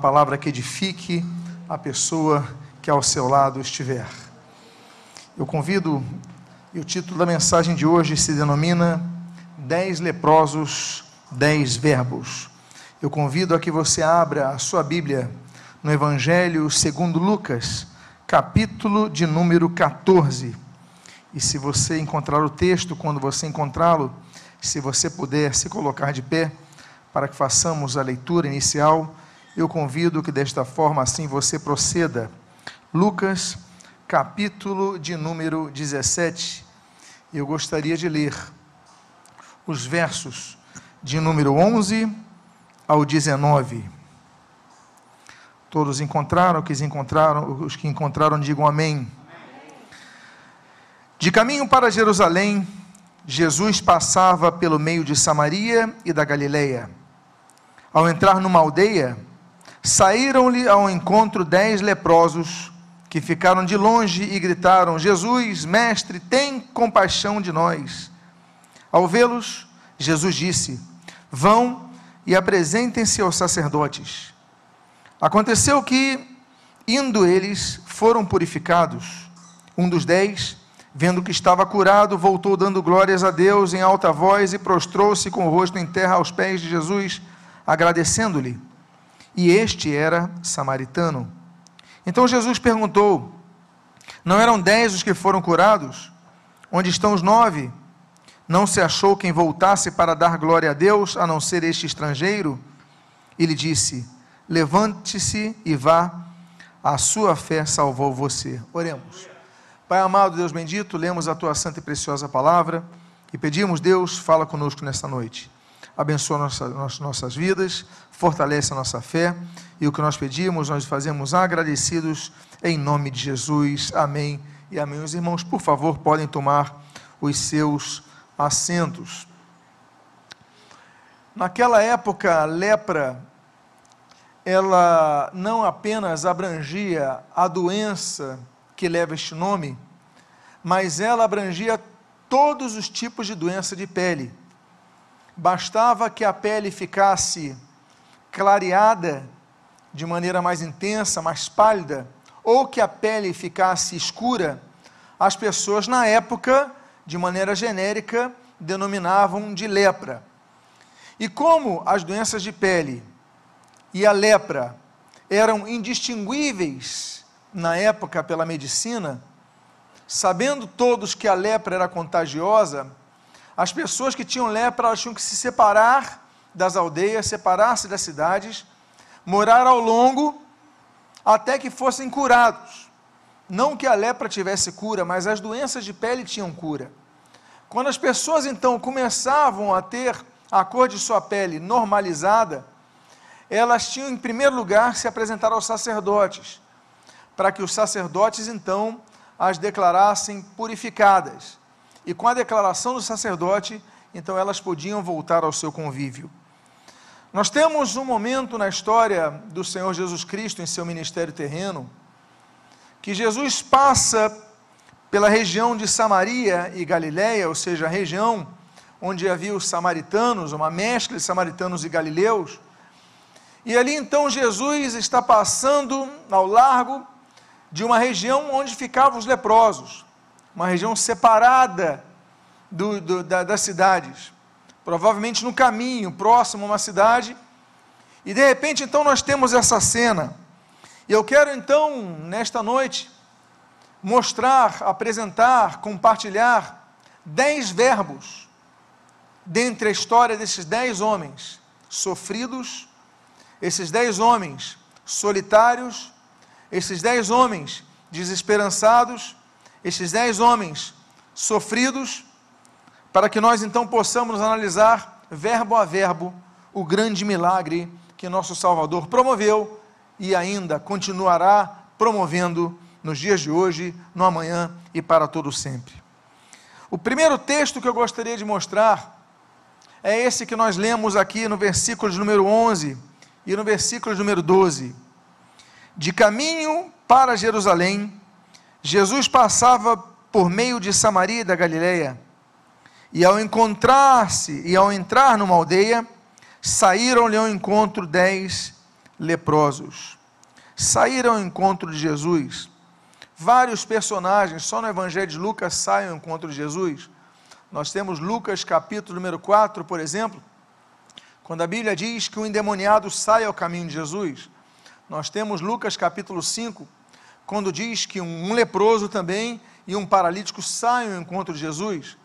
palavra que edifique a pessoa que ao seu lado estiver. Eu convido, e o título da mensagem de hoje se denomina Dez leprosos, dez verbos. Eu convido a que você abra a sua Bíblia no Evangelho segundo Lucas, capítulo de número 14. E se você encontrar o texto, quando você encontrá-lo, se você puder se colocar de pé, para que façamos a leitura inicial eu convido que desta forma assim você proceda. Lucas, capítulo de número 17. Eu gostaria de ler os versos de número 11 ao 19. Todos encontraram, os que encontraram, os que encontraram digam amém. De caminho para Jerusalém, Jesus passava pelo meio de Samaria e da Galileia. Ao entrar numa aldeia, Saíram-lhe ao encontro dez leprosos, que ficaram de longe e gritaram: Jesus, mestre, tem compaixão de nós. Ao vê-los, Jesus disse: Vão e apresentem-se aos sacerdotes. Aconteceu que, indo eles, foram purificados. Um dos dez, vendo que estava curado, voltou dando glórias a Deus em alta voz e prostrou-se com o rosto em terra aos pés de Jesus, agradecendo-lhe e este era samaritano. Então Jesus perguntou: Não eram dez os que foram curados? Onde estão os nove? Não se achou quem voltasse para dar glória a Deus, a não ser este estrangeiro? Ele disse: Levante-se e vá, a sua fé salvou você. Oremos. Pai amado, Deus bendito, lemos a tua santa e preciosa palavra e pedimos, Deus, fala conosco nesta noite abençoa nossas, nossas vidas, fortalece a nossa fé. E o que nós pedimos, nós fazemos agradecidos em nome de Jesus. Amém e amém. Os irmãos, por favor, podem tomar os seus assentos. Naquela época, a lepra, ela não apenas abrangia a doença que leva este nome, mas ela abrangia todos os tipos de doença de pele bastava que a pele ficasse clareada de maneira mais intensa, mais pálida, ou que a pele ficasse escura, as pessoas na época, de maneira genérica, denominavam de lepra. E como as doenças de pele e a lepra eram indistinguíveis na época pela medicina, sabendo todos que a lepra era contagiosa, as pessoas que tinham lepra elas tinham que se separar das aldeias, separar-se das cidades, morar ao longo até que fossem curados. Não que a lepra tivesse cura, mas as doenças de pele tinham cura. Quando as pessoas então começavam a ter a cor de sua pele normalizada, elas tinham em primeiro lugar se apresentar aos sacerdotes, para que os sacerdotes então as declarassem purificadas e com a declaração do sacerdote, então elas podiam voltar ao seu convívio. Nós temos um momento na história do Senhor Jesus Cristo em seu ministério terreno, que Jesus passa pela região de Samaria e Galiléia, ou seja, a região onde havia os samaritanos, uma mescla de samaritanos e galileus. E ali então Jesus está passando ao largo de uma região onde ficavam os leprosos uma região separada do, do, da, das cidades, provavelmente no caminho, próximo a uma cidade, e de repente então nós temos essa cena. E eu quero então, nesta noite, mostrar, apresentar, compartilhar dez verbos dentre a história desses dez homens sofridos, esses dez homens solitários, esses dez homens desesperançados, estes dez homens sofridos, para que nós então possamos analisar, verbo a verbo, o grande milagre que nosso Salvador promoveu e ainda continuará promovendo nos dias de hoje, no amanhã e para todo sempre. O primeiro texto que eu gostaria de mostrar é esse que nós lemos aqui no versículo de número 11 e no versículo de número 12. De caminho para Jerusalém, Jesus passava por meio de Samaria da Galileia, e ao encontrar-se e ao entrar numa aldeia, saíram-lhe ao encontro dez leprosos. Saíram ao encontro de Jesus. Vários personagens, só no Evangelho de Lucas saem ao encontro de Jesus. Nós temos Lucas capítulo número 4, por exemplo, quando a Bíblia diz que o endemoniado sai ao caminho de Jesus. Nós temos Lucas capítulo 5, quando diz que um leproso também e um paralítico saem ao encontro de Jesus.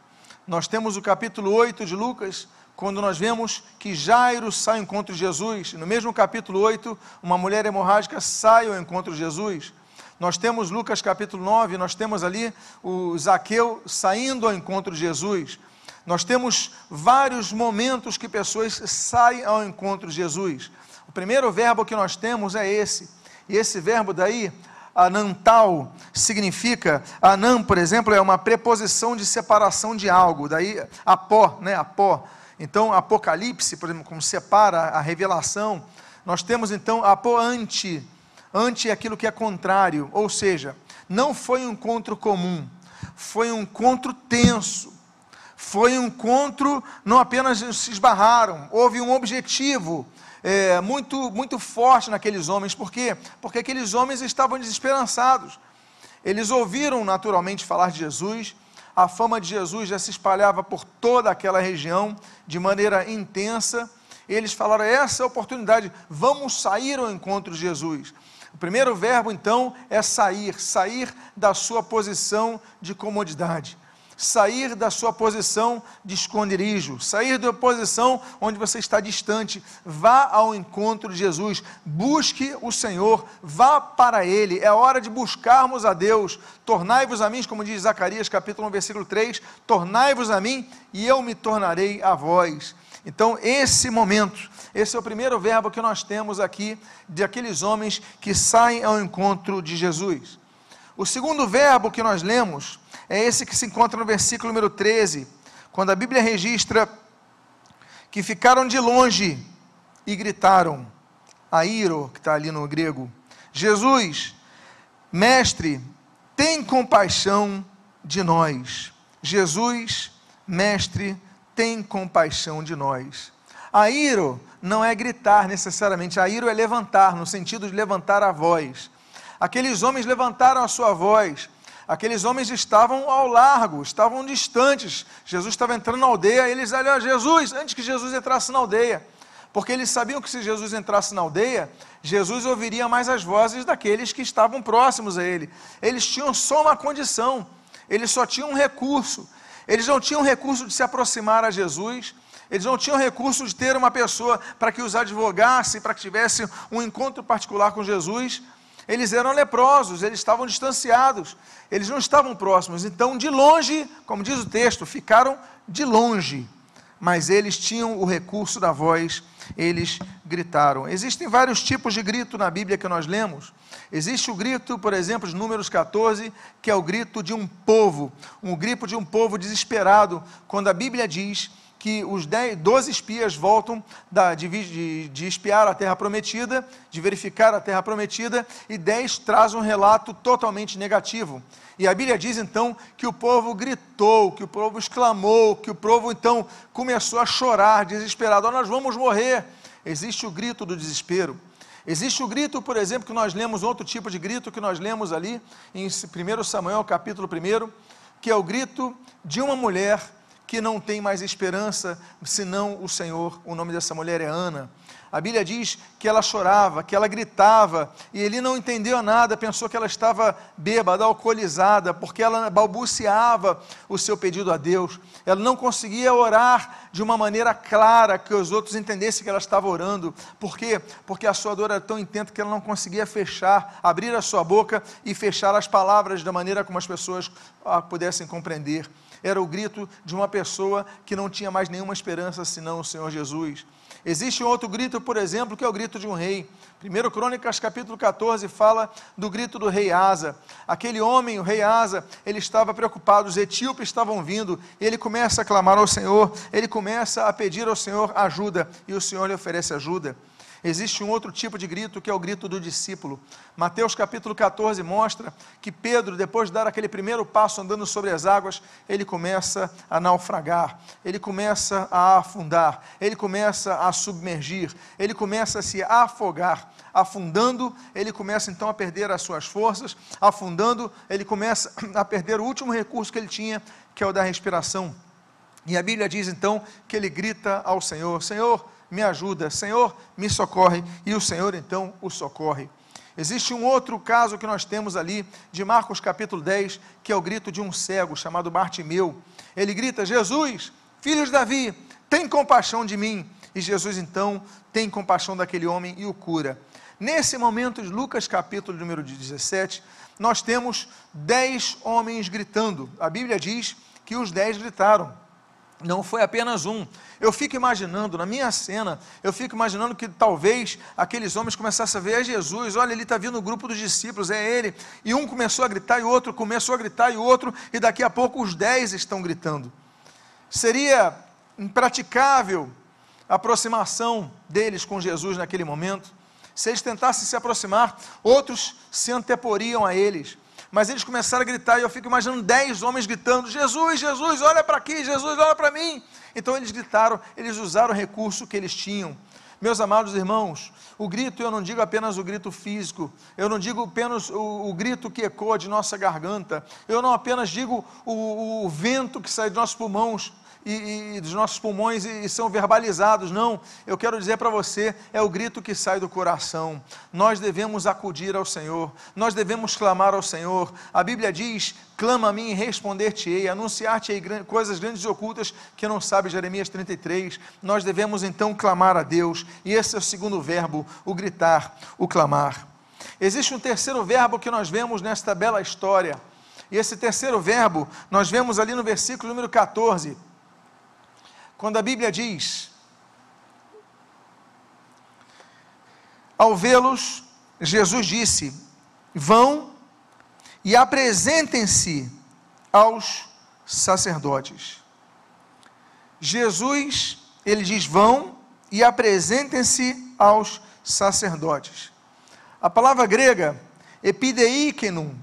Nós temos o capítulo 8 de Lucas, quando nós vemos que Jairo sai ao encontro de Jesus. No mesmo capítulo 8, uma mulher hemorrágica sai ao encontro de Jesus. Nós temos Lucas capítulo 9, nós temos ali o Zaqueu saindo ao encontro de Jesus. Nós temos vários momentos que pessoas saem ao encontro de Jesus. O primeiro verbo que nós temos é esse. E esse verbo daí, anantal, significa, anam, por exemplo, é uma preposição de separação de algo, daí apó, né, apó. Então, Apocalipse, por exemplo, como separa a revelação, nós temos então apó ante, ante aquilo que é contrário, ou seja, não foi um encontro comum, foi um encontro tenso, foi um encontro, não apenas se esbarraram, houve um objetivo, é, muito, muito forte naqueles homens. Por quê? Porque aqueles homens estavam desesperançados. Eles ouviram naturalmente falar de Jesus, a fama de Jesus já se espalhava por toda aquela região de maneira intensa. Eles falaram: essa é a oportunidade, vamos sair ao encontro de Jesus. O primeiro verbo, então, é sair, sair da sua posição de comodidade sair da sua posição de esconderijo, sair da posição onde você está distante, vá ao encontro de Jesus, busque o Senhor, vá para Ele, é hora de buscarmos a Deus, tornai-vos a mim, como diz Zacarias capítulo 1, versículo 3, tornai-vos a mim e eu me tornarei a vós. Então, esse momento, esse é o primeiro verbo que nós temos aqui de aqueles homens que saem ao encontro de Jesus. O segundo verbo que nós lemos é esse que se encontra no versículo número 13, quando a Bíblia registra que ficaram de longe e gritaram, Airo, que está ali no grego, Jesus, mestre, tem compaixão de nós. Jesus, mestre, tem compaixão de nós. Airo não é gritar necessariamente, airo é levantar, no sentido de levantar a voz. Aqueles homens levantaram a sua voz, aqueles homens estavam ao largo, estavam distantes. Jesus estava entrando na aldeia, eles olharam Jesus, antes que Jesus entrasse na aldeia. Porque eles sabiam que se Jesus entrasse na aldeia, Jesus ouviria mais as vozes daqueles que estavam próximos a ele. Eles tinham só uma condição, eles só tinham um recurso. Eles não tinham recurso de se aproximar a Jesus, eles não tinham recurso de ter uma pessoa para que os advogasse, para que tivesse um encontro particular com Jesus. Eles eram leprosos, eles estavam distanciados, eles não estavam próximos. Então, de longe, como diz o texto, ficaram de longe. Mas eles tinham o recurso da voz, eles gritaram. Existem vários tipos de grito na Bíblia que nós lemos. Existe o grito, por exemplo, de Números 14, que é o grito de um povo, um grito de um povo desesperado, quando a Bíblia diz que os 10, 12 espias voltam da, de, de, de, espiar a terra prometida, de verificar a terra prometida, e 10 trazem um relato totalmente negativo. E a Bíblia diz então que o povo gritou, que o povo exclamou, que o povo então começou a chorar, desesperado: oh, nós vamos morrer. Existe o grito do desespero. Existe o grito, por exemplo, que nós lemos, outro tipo de grito que nós lemos ali em 1 Samuel, capítulo 1, que é o grito de uma mulher que não tem mais esperança senão o Senhor. O nome dessa mulher é Ana. A Bíblia diz que ela chorava, que ela gritava, e ele não entendeu nada, pensou que ela estava bêbada, alcoolizada, porque ela balbuciava o seu pedido a Deus. Ela não conseguia orar de uma maneira clara, que os outros entendessem que ela estava orando. Por quê? Porque a sua dor era tão intensa que ela não conseguia fechar, abrir a sua boca e fechar as palavras da maneira como as pessoas ah, pudessem compreender era o grito de uma pessoa que não tinha mais nenhuma esperança senão o Senhor Jesus. Existe outro grito, por exemplo, que é o grito de um rei. 1 Crônicas capítulo 14 fala do grito do rei Asa. Aquele homem, o rei Asa, ele estava preocupado, os etíopes estavam vindo, ele começa a clamar ao Senhor, ele começa a pedir ao Senhor ajuda, e o Senhor lhe oferece ajuda. Existe um outro tipo de grito que é o grito do discípulo. Mateus capítulo 14 mostra que Pedro, depois de dar aquele primeiro passo andando sobre as águas, ele começa a naufragar, ele começa a afundar, ele começa a submergir, ele começa a se afogar. Afundando, ele começa então a perder as suas forças, afundando, ele começa a perder o último recurso que ele tinha, que é o da respiração. E a Bíblia diz então que ele grita ao Senhor: Senhor, me ajuda, Senhor, me socorre, e o Senhor então o socorre. Existe um outro caso que nós temos ali, de Marcos capítulo 10, que é o grito de um cego chamado Bartimeu. Ele grita: Jesus, filho de Davi, tem compaixão de mim. E Jesus então tem compaixão daquele homem e o cura. Nesse momento, de Lucas capítulo número 17, nós temos dez homens gritando. A Bíblia diz que os dez gritaram. Não foi apenas um. Eu fico imaginando, na minha cena, eu fico imaginando que talvez aqueles homens começassem a ver a Jesus. Olha, ele está vindo o grupo dos discípulos, é ele. E um começou a gritar, e outro começou a gritar, e outro, e daqui a pouco os dez estão gritando. Seria impraticável a aproximação deles com Jesus naquele momento. Se eles tentassem se aproximar, outros se anteporiam a eles mas eles começaram a gritar, e eu fico imaginando dez homens gritando: Jesus, Jesus, olha para aqui, Jesus, olha para mim. Então eles gritaram, eles usaram o recurso que eles tinham. Meus amados irmãos, o grito eu não digo apenas o grito físico, eu não digo apenas o, o grito que ecoa de nossa garganta, eu não apenas digo o, o vento que sai de nossos pulmões, e, e dos nossos pulmões e, e são verbalizados. Não, eu quero dizer para você, é o grito que sai do coração. Nós devemos acudir ao Senhor, nós devemos clamar ao Senhor. A Bíblia diz: clama a mim e responder-te-ei, anunciar-te-ei coisas grandes e ocultas que não sabe, Jeremias 33. Nós devemos então clamar a Deus, e esse é o segundo verbo, o gritar, o clamar. Existe um terceiro verbo que nós vemos nesta bela história. E esse terceiro verbo nós vemos ali no versículo número 14. Quando a Bíblia diz: Ao vê-los, Jesus disse: Vão e apresentem-se aos sacerdotes. Jesus, ele diz: Vão e apresentem-se aos sacerdotes. A palavra grega epideikenum,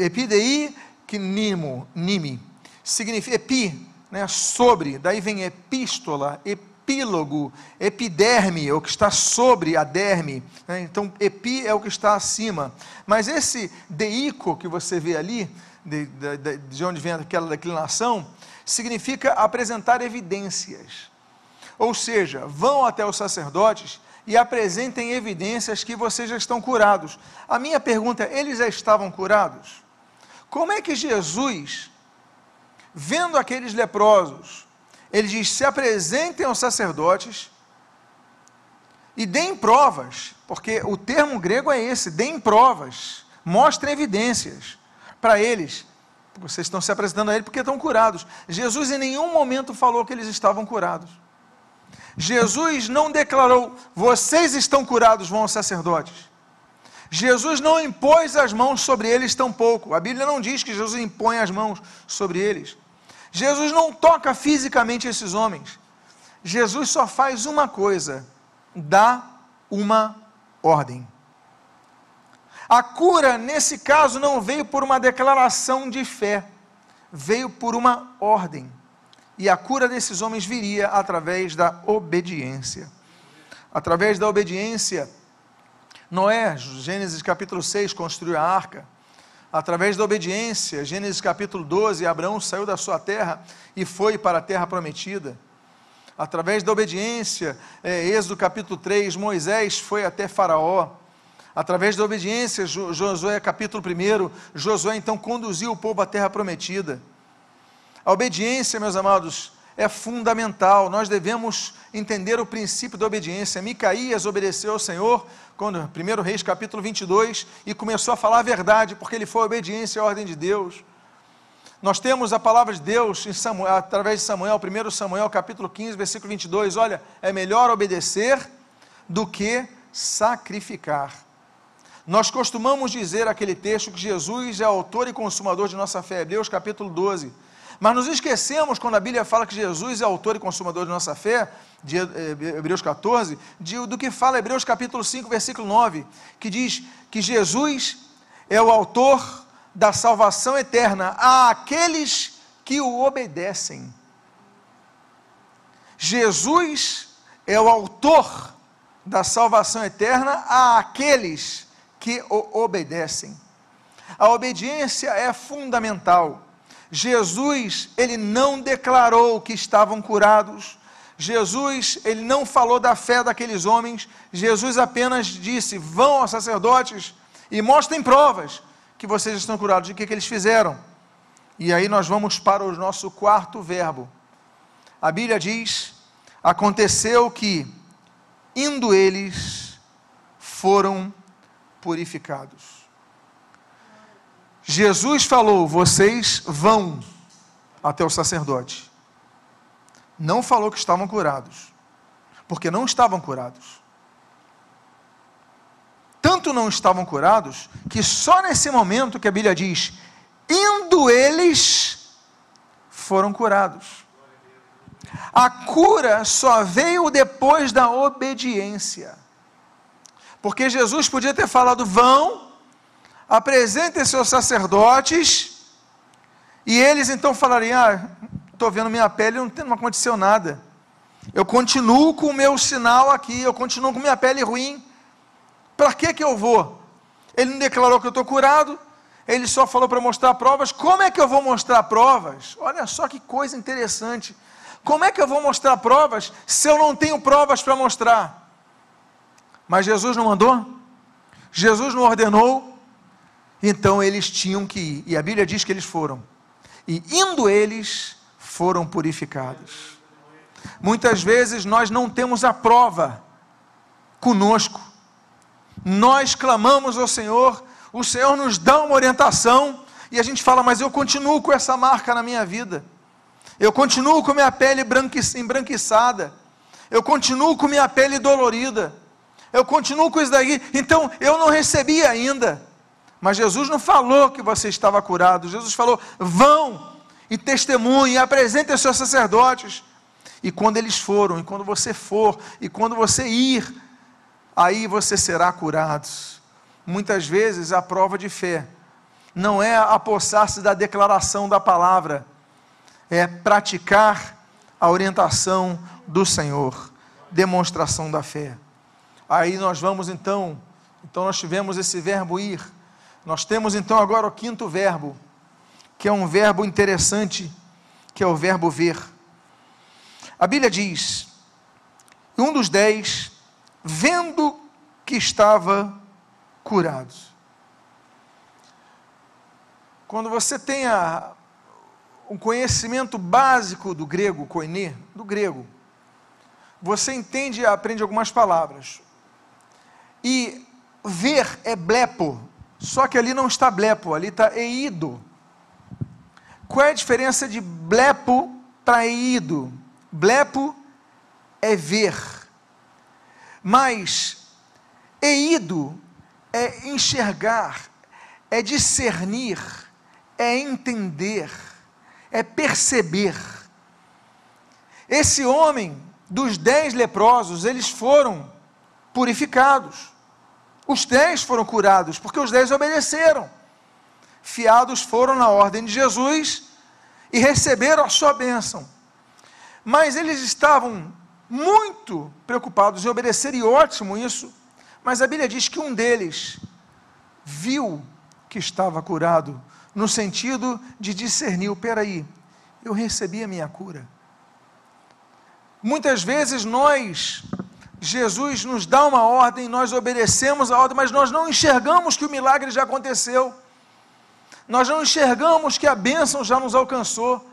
epideikenimo, nimi, significa epi, né, sobre, daí vem epístola, epílogo, epiderme, é o que está sobre a derme, né, então epi é o que está acima, mas esse deico que você vê ali, de, de, de onde vem aquela declinação, significa apresentar evidências, ou seja, vão até os sacerdotes e apresentem evidências que vocês já estão curados. A minha pergunta é: eles já estavam curados? Como é que Jesus vendo aqueles leprosos, ele diz: se apresentem aos sacerdotes e deem provas, porque o termo grego é esse: deem provas, mostrem evidências para eles. Vocês estão se apresentando a ele porque estão curados. Jesus em nenhum momento falou que eles estavam curados. Jesus não declarou: vocês estão curados, vão aos sacerdotes. Jesus não impôs as mãos sobre eles tampouco. A Bíblia não diz que Jesus impõe as mãos sobre eles. Jesus não toca fisicamente esses homens. Jesus só faz uma coisa: dá uma ordem. A cura, nesse caso, não veio por uma declaração de fé, veio por uma ordem. E a cura desses homens viria através da obediência. Através da obediência, Noé, Gênesis capítulo 6, construiu a arca através da obediência, Gênesis capítulo 12, Abraão saiu da sua terra e foi para a terra prometida. Através da obediência, é, Êxodo capítulo 3, Moisés foi até Faraó. Através da obediência, Josué capítulo 1, Josué então conduziu o povo à terra prometida. A obediência, meus amados, é fundamental. Nós devemos entender o princípio da obediência. Micaías obedeceu ao Senhor, quando 1 Reis capítulo 22, e começou a falar a verdade, porque ele foi obediência à ordem de Deus. Nós temos a palavra de Deus Samuel, através de Samuel, 1 Samuel capítulo 15, versículo 22, olha, é melhor obedecer do que sacrificar. Nós costumamos dizer aquele texto que Jesus é autor e consumador de nossa fé, Hebreus capítulo 12. Mas nos esquecemos quando a Bíblia fala que Jesus é autor e consumador de nossa fé, de eh, Hebreus 14, de, do que fala Hebreus capítulo 5, versículo 9, que diz que Jesus é o autor da salvação eterna àqueles que o obedecem. Jesus é o autor da salvação eterna àqueles que o obedecem. A obediência é fundamental. Jesus, ele não declarou que estavam curados. Jesus, ele não falou da fé daqueles homens. Jesus apenas disse: "Vão aos sacerdotes e mostrem provas que vocês estão curados". De que que eles fizeram? E aí nós vamos para o nosso quarto verbo. A Bíblia diz: "Aconteceu que indo eles foram purificados". Jesus falou: vocês vão até o sacerdote. Não falou que estavam curados, porque não estavam curados. Tanto não estavam curados, que só nesse momento que a Bíblia diz: indo eles, foram curados. A cura só veio depois da obediência. Porque Jesus podia ter falado: vão, apresentem seus sacerdotes, e eles então falariam: Ah, estou vendo minha pele, não, não aconteceu nada. Eu continuo com o meu sinal aqui, eu continuo com minha pele ruim. Para que que eu vou? Ele não declarou que eu estou curado, ele só falou para mostrar provas. Como é que eu vou mostrar provas? Olha só que coisa interessante. Como é que eu vou mostrar provas se eu não tenho provas para mostrar? Mas Jesus não mandou? Jesus não ordenou? Então eles tinham que ir, e a Bíblia diz que eles foram. E indo eles, foram purificados. Muitas vezes nós não temos a prova conosco. Nós clamamos ao Senhor, o Senhor nos dá uma orientação, e a gente fala, mas eu continuo com essa marca na minha vida. Eu continuo com minha pele embranquiçada. Eu continuo com minha pele dolorida. Eu continuo com isso daí. Então, eu não recebi ainda. Mas Jesus não falou que você estava curado. Jesus falou: vão e testemunhem, apresentem os seus sacerdotes. E quando eles foram, e quando você for, e quando você ir, aí você será curado. Muitas vezes a prova de fé não é apossar-se da declaração da palavra, é praticar a orientação do Senhor, demonstração da fé. Aí nós vamos então, então nós tivemos esse verbo ir nós temos então agora o quinto verbo, que é um verbo interessante, que é o verbo ver. A Bíblia diz: um dos dez, vendo que estava curado. Quando você tenha um conhecimento básico do grego, koine, do grego, você entende e aprende algumas palavras. E ver é blepo, só que ali não está blepo, ali está eido. Qual é a diferença de blepo para eido? Blepo é ver, mas eido é enxergar, é discernir, é entender, é perceber. Esse homem dos dez leprosos, eles foram purificados. Os dez foram curados, porque os dez obedeceram. Fiados foram na ordem de Jesus e receberam a sua bênção. Mas eles estavam muito preocupados em obedecer, e ótimo isso. Mas a Bíblia diz que um deles viu que estava curado, no sentido de discernir: peraí, eu recebi a minha cura. Muitas vezes nós Jesus nos dá uma ordem, nós obedecemos a ordem, mas nós não enxergamos que o milagre já aconteceu. Nós não enxergamos que a bênção já nos alcançou.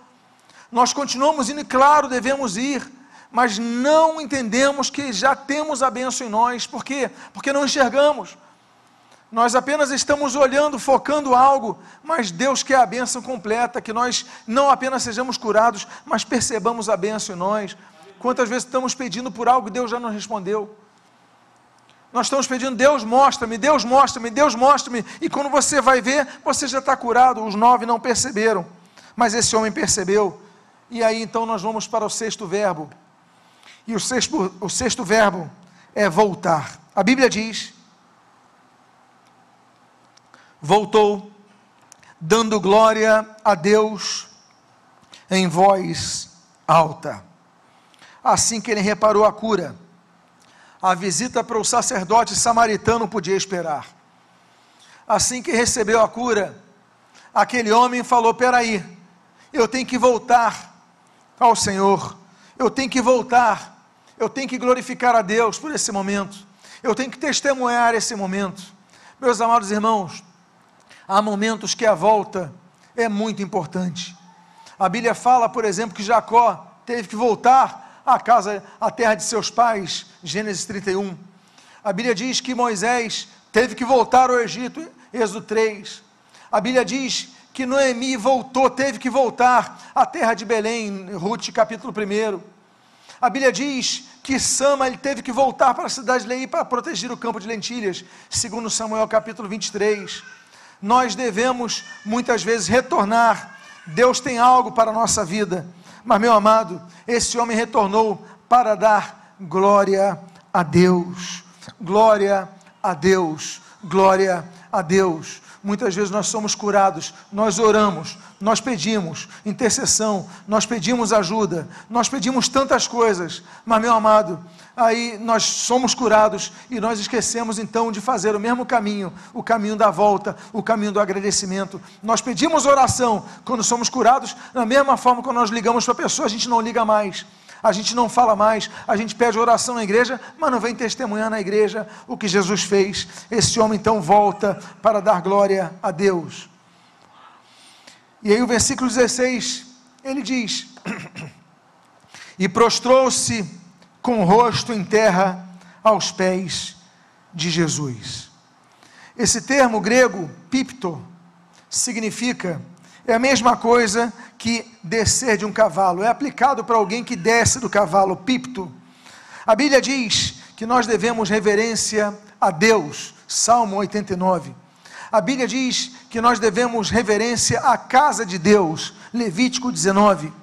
Nós continuamos indo, e claro, devemos ir, mas não entendemos que já temos a bênção em nós. Por quê? Porque não enxergamos. Nós apenas estamos olhando, focando algo, mas Deus quer a bênção completa, que nós não apenas sejamos curados, mas percebamos a bênção em nós. Quantas vezes estamos pedindo por algo e Deus já nos respondeu? Nós estamos pedindo, Deus mostra-me, Deus mostra-me, Deus mostra-me, e quando você vai ver, você já está curado. Os nove não perceberam, Mas esse homem percebeu, e aí então nós vamos para o sexto verbo. E o sexto, o sexto verbo é voltar. A Bíblia diz: voltou, dando glória a Deus em voz alta. Assim que ele reparou a cura, a visita para o sacerdote samaritano podia esperar. Assim que recebeu a cura, aquele homem falou: Peraí, eu tenho que voltar ao Senhor, eu tenho que voltar, eu tenho que glorificar a Deus por esse momento, eu tenho que testemunhar esse momento. Meus amados irmãos, há momentos que a volta é muito importante. A Bíblia fala, por exemplo, que Jacó teve que voltar à casa, à terra de seus pais, Gênesis 31. A Bíblia diz que Moisés teve que voltar ao Egito, Êxodo 3. A Bíblia diz que Noemi voltou, teve que voltar à terra de Belém, Ruth, capítulo 1. A Bíblia diz que Sama ele teve que voltar para a cidade de Lei para proteger o campo de lentilhas, segundo Samuel capítulo 23. Nós devemos muitas vezes retornar. Deus tem algo para a nossa vida. Mas, meu amado, esse homem retornou para dar glória a Deus. Glória a Deus. Glória a Deus. Muitas vezes nós somos curados, nós oramos, nós pedimos intercessão, nós pedimos ajuda, nós pedimos tantas coisas, mas meu amado, aí nós somos curados e nós esquecemos então de fazer o mesmo caminho, o caminho da volta, o caminho do agradecimento. Nós pedimos oração quando somos curados, da mesma forma quando nós ligamos para a pessoa, a gente não liga mais a gente não fala mais, a gente pede oração na igreja, mas não vem testemunhar na igreja o que Jesus fez. Esse homem então volta para dar glória a Deus. E aí o versículo 16, ele diz: E prostrou-se com o rosto em terra aos pés de Jesus. Esse termo grego, pipto, significa é a mesma coisa que descer de um cavalo, é aplicado para alguém que desce do cavalo, pipto. A Bíblia diz que nós devemos reverência a Deus, Salmo 89. A Bíblia diz que nós devemos reverência à casa de Deus, Levítico 19.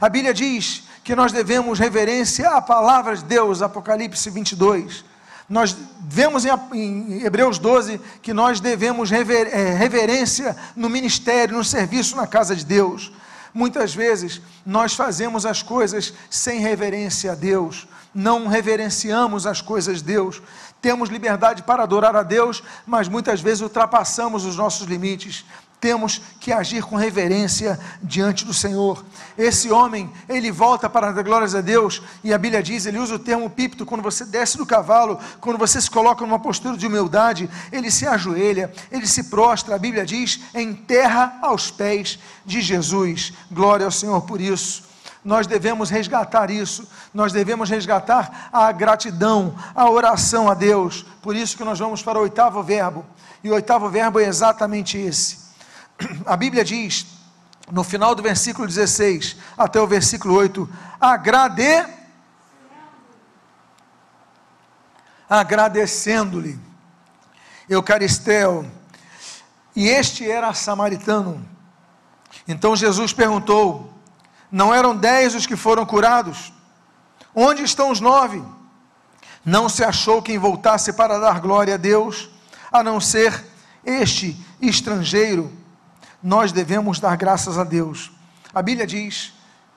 A Bíblia diz que nós devemos reverência à palavra de Deus, Apocalipse 22. Nós vemos em, Hebreus 12 que nós devemos rever, é, reverência no ministério, no serviço na casa de Deus. Muitas vezes nós fazemos as coisas sem reverência a Deus, não reverenciamos as coisas de Deus. Temos liberdade para adorar a Deus, mas muitas vezes ultrapassamos os nossos limites temos que agir com reverência diante do Senhor. Esse homem, ele volta para dar glórias a Deus, e a Bíblia diz, ele usa o termo pípito, quando você desce do cavalo, quando você se coloca numa postura de humildade, ele se ajoelha, ele se prostra, a Bíblia diz, em terra aos pés de Jesus. Glória ao Senhor por isso. Nós devemos resgatar isso, nós devemos resgatar a gratidão, a oração a Deus. Por isso que nós vamos para o oitavo verbo, e o oitavo verbo é exatamente esse a Bíblia diz, no final do versículo 16 até o versículo 8, agrade, agradecendo-lhe, Eucaristel, e este era samaritano. Então Jesus perguntou: Não eram dez os que foram curados? Onde estão os nove? Não se achou quem voltasse para dar glória a Deus, a não ser este estrangeiro nós devemos dar graças a Deus. A Bíblia diz,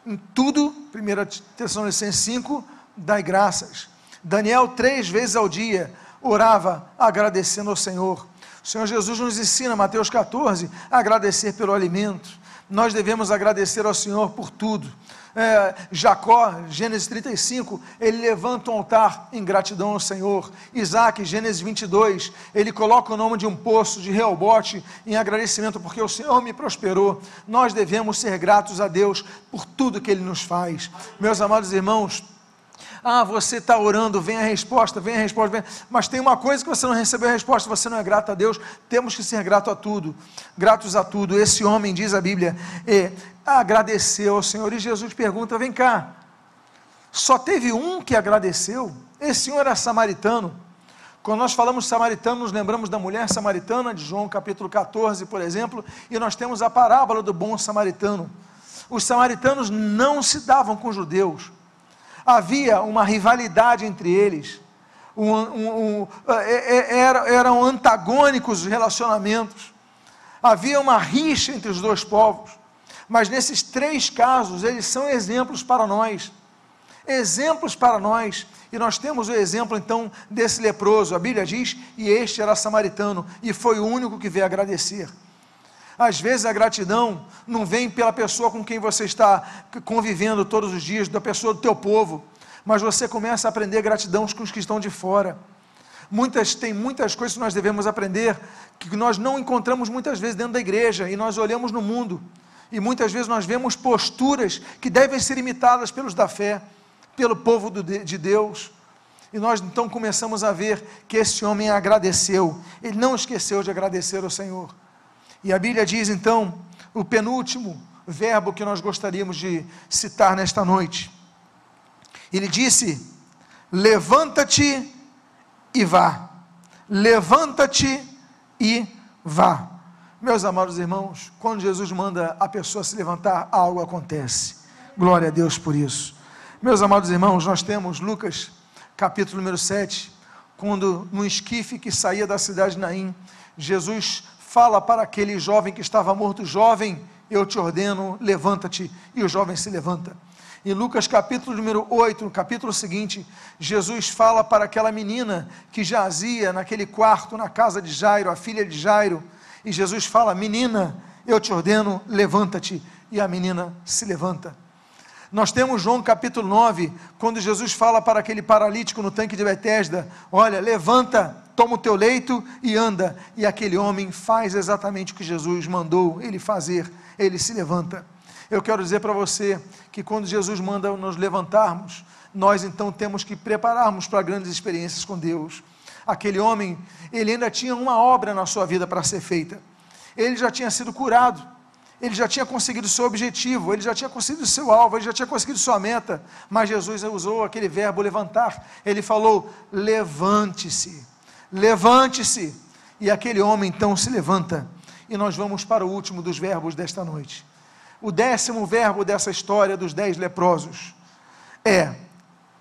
em tudo, 1 Tessalonicenses 5, dai graças. Daniel, três vezes ao dia, orava agradecendo ao Senhor. O Senhor Jesus nos ensina, Mateus 14, a agradecer pelo alimento. Nós devemos agradecer ao Senhor por tudo é, Jacó, Gênesis 35, ele levanta um altar em gratidão ao Senhor. Isaac, Gênesis 22, ele coloca o nome de um poço de Reobote em agradecimento, porque o Senhor me prosperou. Nós devemos ser gratos a Deus por tudo que Ele nos faz. Meus amados irmãos, ah, você está orando, vem a resposta, vem a resposta, vem. mas tem uma coisa que você não recebeu a resposta, você não é grato a Deus. Temos que ser grato a tudo, gratos a tudo. Esse homem, diz a Bíblia, é, agradeceu ao Senhor. E Jesus pergunta: vem cá, só teve um que agradeceu? Esse senhor era samaritano. Quando nós falamos samaritano, nos lembramos da mulher samaritana, de João capítulo 14, por exemplo, e nós temos a parábola do bom samaritano. Os samaritanos não se davam com judeus, havia uma rivalidade entre eles, um, um, um, é, é, eram antagônicos os relacionamentos, havia uma rixa entre os dois povos, mas nesses três casos, eles são exemplos para nós exemplos para nós. E nós temos o exemplo então desse leproso. A Bíblia diz: e este era samaritano, e foi o único que veio agradecer. Às vezes a gratidão não vem pela pessoa com quem você está convivendo todos os dias, da pessoa do teu povo, mas você começa a aprender gratidão com os que estão de fora. Muitas, tem muitas coisas que nós devemos aprender que nós não encontramos muitas vezes dentro da igreja e nós olhamos no mundo e muitas vezes nós vemos posturas que devem ser imitadas pelos da fé pelo povo de Deus. E nós então começamos a ver que esse homem agradeceu, ele não esqueceu de agradecer ao Senhor. E a Bíblia diz então, o penúltimo verbo que nós gostaríamos de citar nesta noite. Ele disse: Levanta-te e vá. Levanta-te e vá. Meus amados irmãos, quando Jesus manda a pessoa se levantar, algo acontece. Glória a Deus por isso. Meus amados irmãos, nós temos Lucas, capítulo número 7, quando no esquife que saía da cidade de Naim, Jesus fala para aquele jovem que estava morto: Jovem, eu te ordeno, levanta-te. E o jovem se levanta. Em Lucas capítulo número 8, no capítulo seguinte, Jesus fala para aquela menina que jazia naquele quarto na casa de Jairo, a filha de Jairo, e Jesus fala: Menina, eu te ordeno, levanta-te. E a menina se levanta. Nós temos João capítulo 9, quando Jesus fala para aquele paralítico no tanque de Betesda: Olha, levanta, toma o teu leito e anda. E aquele homem faz exatamente o que Jesus mandou ele fazer, ele se levanta. Eu quero dizer para você que quando Jesus manda nos levantarmos, nós então temos que prepararmos para grandes experiências com Deus. Aquele homem, ele ainda tinha uma obra na sua vida para ser feita. Ele já tinha sido curado ele já tinha conseguido seu objetivo, ele já tinha conseguido seu alvo, ele já tinha conseguido sua meta, mas Jesus usou aquele verbo levantar. Ele falou: levante-se, levante-se. E aquele homem então se levanta. E nós vamos para o último dos verbos desta noite. O décimo verbo dessa história dos dez leprosos é: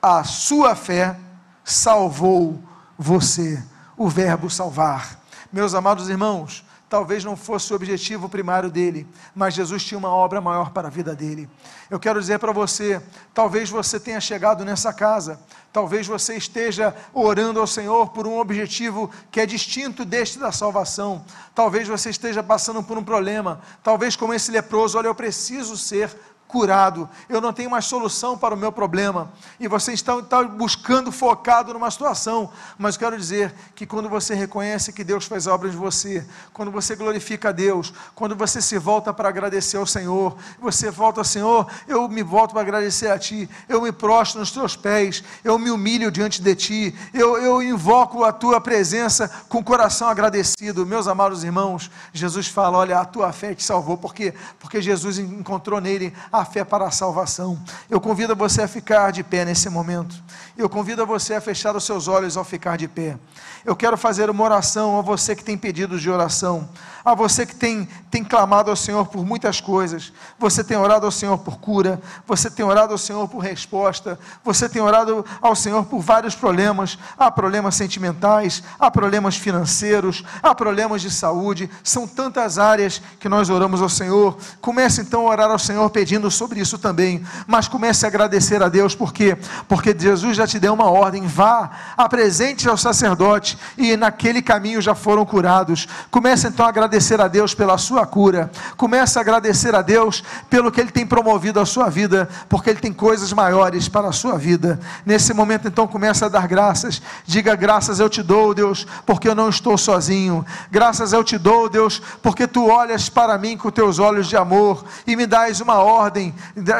a sua fé salvou você. O verbo salvar. Meus amados irmãos, talvez não fosse o objetivo primário dele, mas Jesus tinha uma obra maior para a vida dele. Eu quero dizer para você, talvez você tenha chegado nessa casa, talvez você esteja orando ao Senhor por um objetivo que é distinto deste da salvação, talvez você esteja passando por um problema, talvez como esse leproso, olha, eu preciso ser curado, eu não tenho mais solução para o meu problema, e você está, está buscando focado numa situação, mas quero dizer que quando você reconhece que Deus faz obras de você, quando você glorifica a Deus, quando você se volta para agradecer ao Senhor, você volta, Senhor, eu me volto para agradecer a Ti, eu me prostro nos Teus pés, eu me humilho diante de Ti, eu, eu invoco a Tua presença com o coração agradecido, meus amados irmãos, Jesus fala, olha, a Tua fé te salvou, por quê? Porque Jesus encontrou nele a a fé para a salvação. Eu convido você a ficar de pé nesse momento. Eu convido você a fechar os seus olhos ao ficar de pé. Eu quero fazer uma oração a você que tem pedidos de oração, a você que tem, tem clamado ao Senhor por muitas coisas. Você tem orado ao Senhor por cura, você tem orado ao Senhor por resposta, você tem orado ao Senhor por vários problemas. Há problemas sentimentais, há problemas financeiros, há problemas de saúde. São tantas áreas que nós oramos ao Senhor. Comece então a orar ao Senhor pedindo sobre isso também, mas comece a agradecer a Deus, por quê? Porque Jesus já te deu uma ordem: vá, apresente ao sacerdote, e naquele caminho já foram curados. Comece então a agradecer a Deus pela sua cura, comece a agradecer a Deus pelo que Ele tem promovido a sua vida, porque Ele tem coisas maiores para a sua vida. Nesse momento, então, comece a dar graças, diga graças eu te dou, Deus, porque eu não estou sozinho, graças eu te dou, Deus, porque tu olhas para mim com teus olhos de amor e me dás uma ordem,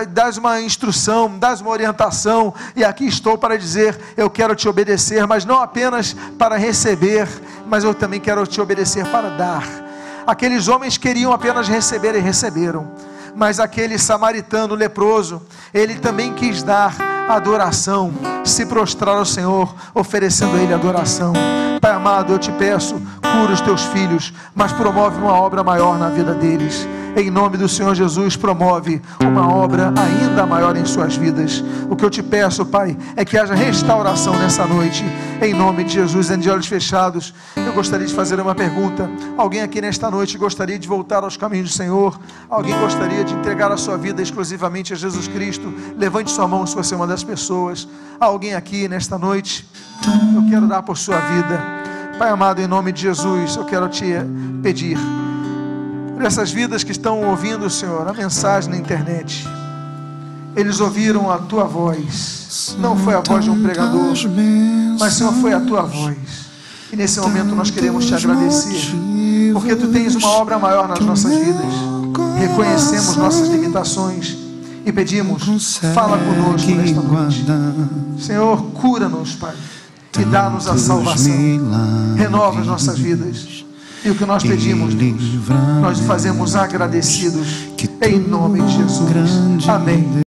dás uma instrução, dás uma orientação, e aqui estou para dizer: eu quero te obedecer, mas não apenas para receber, mas eu também quero te obedecer para dar. Aqueles homens queriam apenas receber e receberam, mas aquele samaritano leproso, ele também quis dar adoração, se prostrar ao Senhor, oferecendo a Ele adoração. Pai amado, eu te peço, cura os teus filhos, mas promove uma obra maior na vida deles. Em nome do Senhor Jesus, promove uma obra ainda maior em suas vidas. O que eu te peço, Pai, é que haja restauração nessa noite. Em nome de Jesus, de olhos fechados, eu gostaria de fazer uma pergunta. Alguém aqui nesta noite gostaria de voltar aos caminhos do Senhor? Alguém gostaria de entregar a sua vida exclusivamente a Jesus Cristo? Levante sua mão se você é uma das pessoas. Alguém aqui nesta noite? Eu quero dar por sua vida. Pai amado, em nome de Jesus, eu quero te pedir por essas vidas que estão ouvindo, Senhor, a mensagem na internet. Eles ouviram a tua voz. Não foi a voz de um pregador, mas, Senhor, foi a tua voz. E nesse momento nós queremos te agradecer, porque tu tens uma obra maior nas nossas vidas. Reconhecemos nossas limitações e pedimos, fala conosco nesta noite. Senhor, cura-nos, Pai, e dá-nos a salvação. Renova as nossas vidas. E o que nós pedimos, Deus, nós fazemos agradecidos em nome de Jesus. Amém.